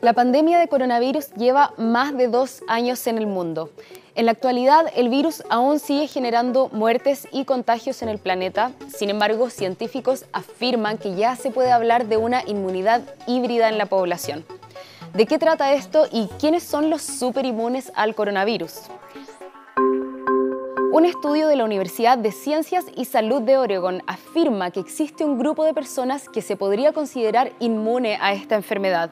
La pandemia de coronavirus lleva más de dos años en el mundo. En la actualidad, el virus aún sigue generando muertes y contagios en el planeta. Sin embargo, científicos afirman que ya se puede hablar de una inmunidad híbrida en la población. ¿De qué trata esto y quiénes son los superinmunes al coronavirus? Un estudio de la Universidad de Ciencias y Salud de Oregon afirma que existe un grupo de personas que se podría considerar inmune a esta enfermedad.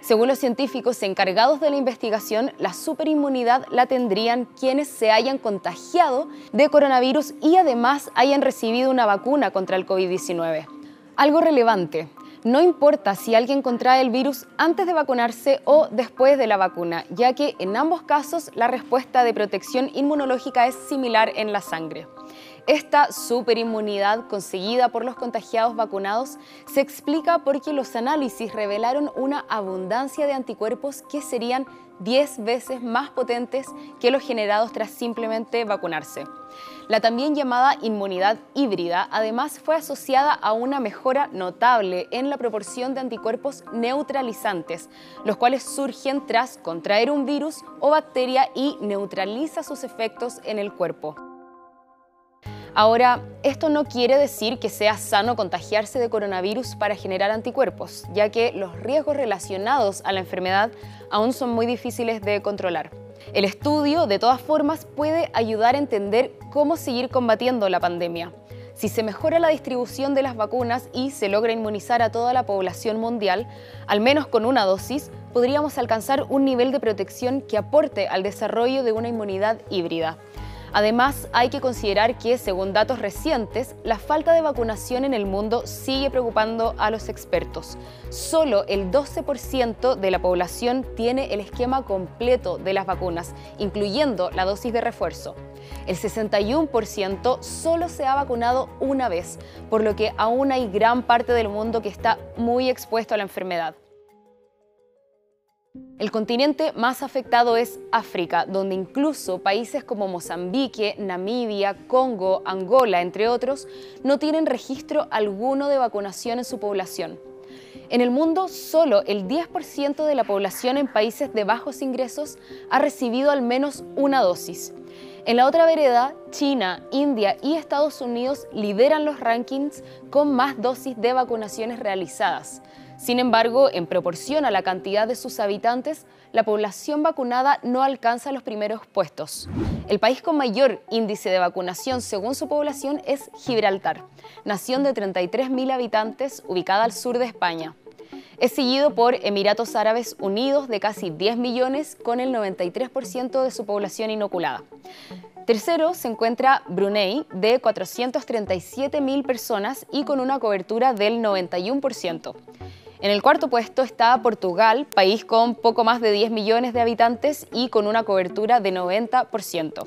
Según los científicos encargados de la investigación, la superinmunidad la tendrían quienes se hayan contagiado de coronavirus y además hayan recibido una vacuna contra el COVID-19. Algo relevante, no importa si alguien contrae el virus antes de vacunarse o después de la vacuna, ya que en ambos casos la respuesta de protección inmunológica es similar en la sangre. Esta superinmunidad conseguida por los contagiados vacunados se explica porque los análisis revelaron una abundancia de anticuerpos que serían 10 veces más potentes que los generados tras simplemente vacunarse. La también llamada inmunidad híbrida además fue asociada a una mejora notable en la proporción de anticuerpos neutralizantes, los cuales surgen tras contraer un virus o bacteria y neutraliza sus efectos en el cuerpo. Ahora, esto no quiere decir que sea sano contagiarse de coronavirus para generar anticuerpos, ya que los riesgos relacionados a la enfermedad aún son muy difíciles de controlar. El estudio, de todas formas, puede ayudar a entender cómo seguir combatiendo la pandemia. Si se mejora la distribución de las vacunas y se logra inmunizar a toda la población mundial, al menos con una dosis, podríamos alcanzar un nivel de protección que aporte al desarrollo de una inmunidad híbrida. Además, hay que considerar que, según datos recientes, la falta de vacunación en el mundo sigue preocupando a los expertos. Solo el 12% de la población tiene el esquema completo de las vacunas, incluyendo la dosis de refuerzo. El 61% solo se ha vacunado una vez, por lo que aún hay gran parte del mundo que está muy expuesto a la enfermedad. El continente más afectado es África, donde incluso países como Mozambique, Namibia, Congo, Angola, entre otros, no tienen registro alguno de vacunación en su población. En el mundo, solo el 10% de la población en países de bajos ingresos ha recibido al menos una dosis. En la otra vereda, China, India y Estados Unidos lideran los rankings con más dosis de vacunaciones realizadas. Sin embargo, en proporción a la cantidad de sus habitantes, la población vacunada no alcanza los primeros puestos. El país con mayor índice de vacunación según su población es Gibraltar, nación de 33.000 habitantes ubicada al sur de España. Es seguido por Emiratos Árabes Unidos de casi 10 millones con el 93% de su población inoculada. Tercero se encuentra Brunei de 437.000 personas y con una cobertura del 91%. En el cuarto puesto está Portugal, país con poco más de 10 millones de habitantes y con una cobertura de 90%.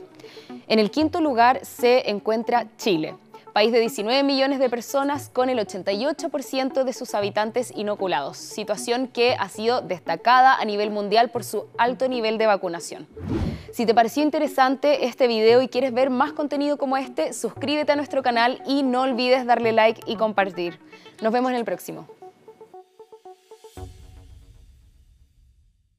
En el quinto lugar se encuentra Chile, país de 19 millones de personas con el 88% de sus habitantes inoculados, situación que ha sido destacada a nivel mundial por su alto nivel de vacunación. Si te pareció interesante este video y quieres ver más contenido como este, suscríbete a nuestro canal y no olvides darle like y compartir. Nos vemos en el próximo.